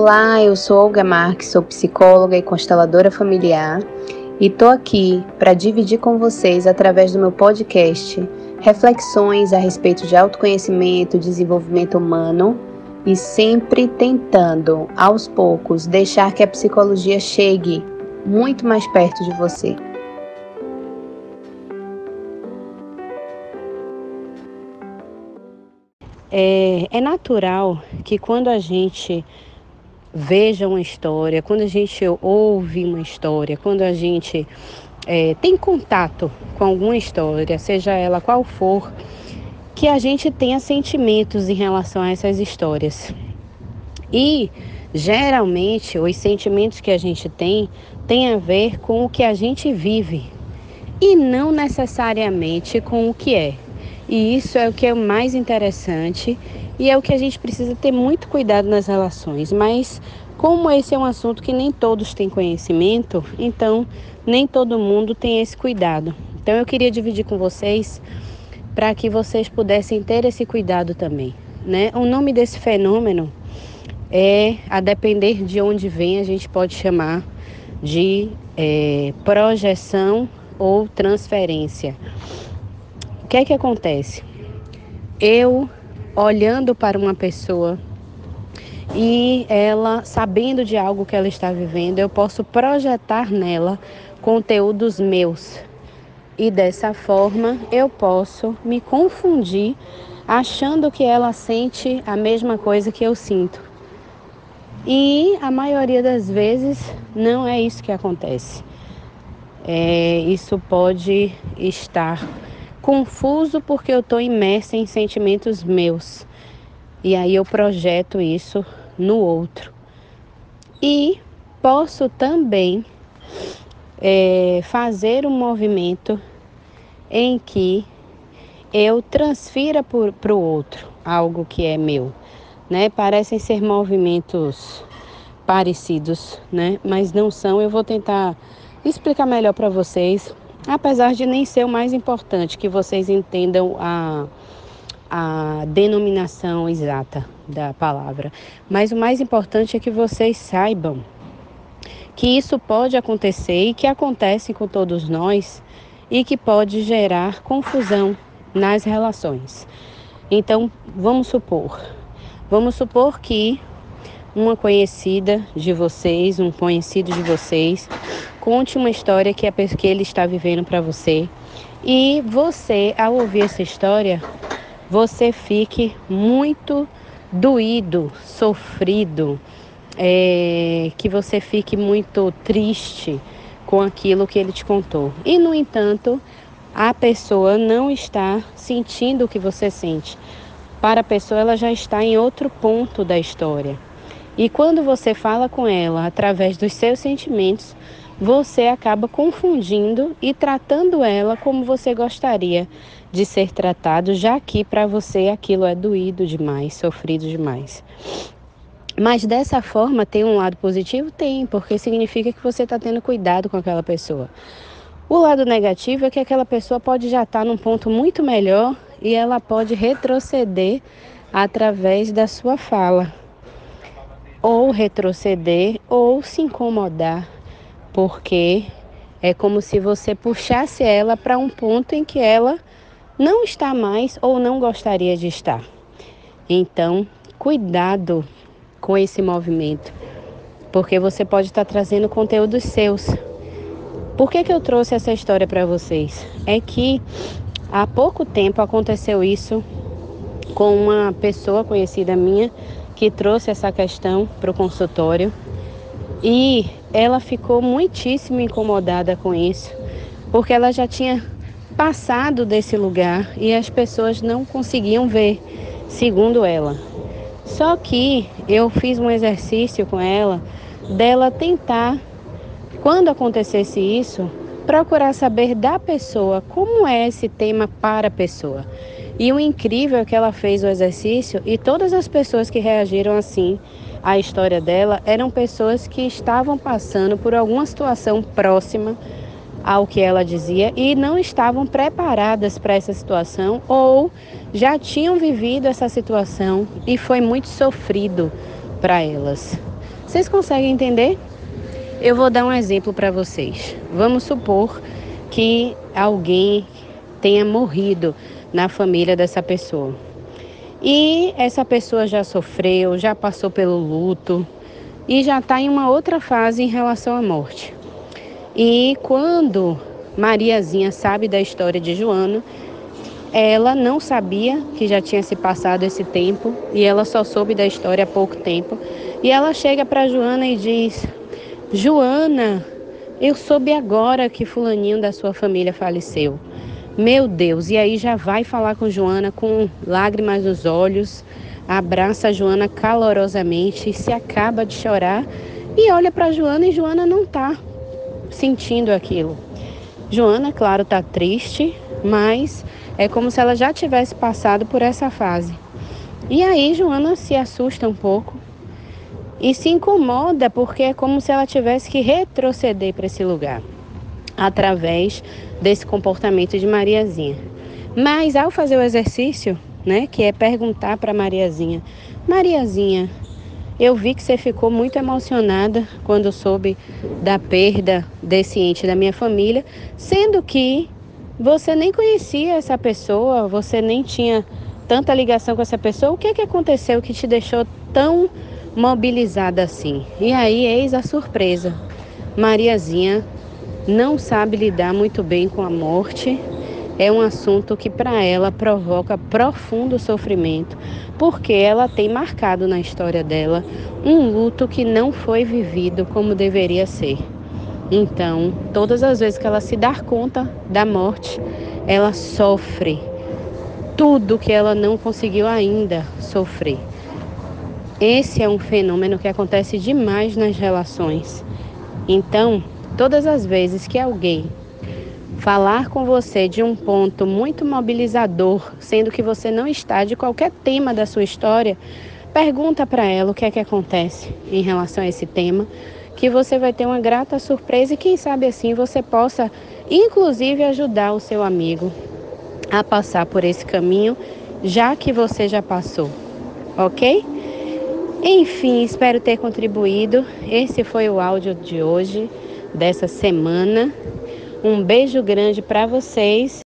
Olá, eu sou Olga Marques, sou psicóloga e consteladora familiar e tô aqui para dividir com vocês através do meu podcast reflexões a respeito de autoconhecimento, desenvolvimento humano e sempre tentando, aos poucos, deixar que a psicologia chegue muito mais perto de você. É, é natural que quando a gente veja uma história, quando a gente ouve uma história, quando a gente é, tem contato com alguma história, seja ela qual for, que a gente tenha sentimentos em relação a essas histórias. E geralmente os sentimentos que a gente tem têm a ver com o que a gente vive e não necessariamente com o que é. E isso é o que é mais interessante e é o que a gente precisa ter muito cuidado nas relações. Mas, como esse é um assunto que nem todos têm conhecimento, então nem todo mundo tem esse cuidado. Então, eu queria dividir com vocês para que vocês pudessem ter esse cuidado também. Né? O nome desse fenômeno é, a depender de onde vem, a gente pode chamar de é, projeção ou transferência. O que é que acontece? Eu olhando para uma pessoa e ela sabendo de algo que ela está vivendo, eu posso projetar nela conteúdos meus. E dessa forma eu posso me confundir achando que ela sente a mesma coisa que eu sinto. E a maioria das vezes não é isso que acontece. É, isso pode estar confuso porque eu estou imersa em sentimentos meus. E aí eu projeto isso no outro. E posso também é, fazer um movimento em que eu transfira para o outro algo que é meu. Né? Parecem ser movimentos parecidos, né? mas não são. Eu vou tentar explicar melhor para vocês apesar de nem ser o mais importante, que vocês entendam a, a denominação exata da palavra. Mas o mais importante é que vocês saibam que isso pode acontecer e que acontece com todos nós e que pode gerar confusão nas relações. Então, vamos supor, vamos supor que uma conhecida de vocês, um conhecido de vocês, conte uma história que, a, que ele está vivendo para você. E você, ao ouvir essa história, você fique muito doído, sofrido, é, que você fique muito triste com aquilo que ele te contou. E, no entanto, a pessoa não está sentindo o que você sente. Para a pessoa, ela já está em outro ponto da história. E quando você fala com ela através dos seus sentimentos, você acaba confundindo e tratando ela como você gostaria de ser tratado, já que para você aquilo é doído demais, sofrido demais. Mas dessa forma tem um lado positivo? Tem, porque significa que você está tendo cuidado com aquela pessoa. O lado negativo é que aquela pessoa pode já estar tá num ponto muito melhor e ela pode retroceder através da sua fala. Ou retroceder ou se incomodar porque é como se você puxasse ela para um ponto em que ela não está mais ou não gostaria de estar. Então, cuidado com esse movimento, porque você pode estar trazendo conteúdos seus. Por que, que eu trouxe essa história para vocês? É que há pouco tempo aconteceu isso com uma pessoa conhecida minha que trouxe essa questão para o consultório e ela ficou muitíssimo incomodada com isso, porque ela já tinha passado desse lugar e as pessoas não conseguiam ver, segundo ela. Só que eu fiz um exercício com ela dela tentar, quando acontecesse isso, procurar saber da pessoa como é esse tema para a pessoa. E o incrível é que ela fez o exercício e todas as pessoas que reagiram assim a história dela eram pessoas que estavam passando por alguma situação próxima ao que ela dizia e não estavam preparadas para essa situação ou já tinham vivido essa situação e foi muito sofrido para elas. Vocês conseguem entender? Eu vou dar um exemplo para vocês. Vamos supor que alguém tenha morrido na família dessa pessoa. E essa pessoa já sofreu, já passou pelo luto e já está em uma outra fase em relação à morte. E quando Mariazinha sabe da história de Joana, ela não sabia que já tinha se passado esse tempo e ela só soube da história há pouco tempo. E ela chega para Joana e diz: Joana, eu soube agora que fulaninho da sua família faleceu. Meu Deus, e aí já vai falar com Joana com lágrimas nos olhos, abraça a Joana calorosamente, se acaba de chorar e olha para Joana e Joana não tá sentindo aquilo. Joana, claro, tá triste, mas é como se ela já tivesse passado por essa fase. E aí Joana se assusta um pouco e se incomoda porque é como se ela tivesse que retroceder para esse lugar através desse comportamento de Mariazinha. Mas ao fazer o exercício, né, que é perguntar para Mariazinha: Mariazinha, eu vi que você ficou muito emocionada quando soube da perda desse ente da minha família, sendo que você nem conhecia essa pessoa, você nem tinha tanta ligação com essa pessoa. O que, que aconteceu que te deixou tão mobilizada assim? E aí, eis a surpresa. Mariazinha não sabe lidar muito bem com a morte. É um assunto que para ela provoca profundo sofrimento, porque ela tem marcado na história dela um luto que não foi vivido como deveria ser. Então, todas as vezes que ela se dá conta da morte, ela sofre tudo que ela não conseguiu ainda sofrer. Esse é um fenômeno que acontece demais nas relações. Então, Todas as vezes que alguém falar com você de um ponto muito mobilizador, sendo que você não está de qualquer tema da sua história, pergunta para ela o que é que acontece em relação a esse tema, que você vai ter uma grata surpresa e quem sabe assim você possa inclusive ajudar o seu amigo a passar por esse caminho, já que você já passou. OK? Enfim, espero ter contribuído. Esse foi o áudio de hoje dessa semana. Um beijo grande para vocês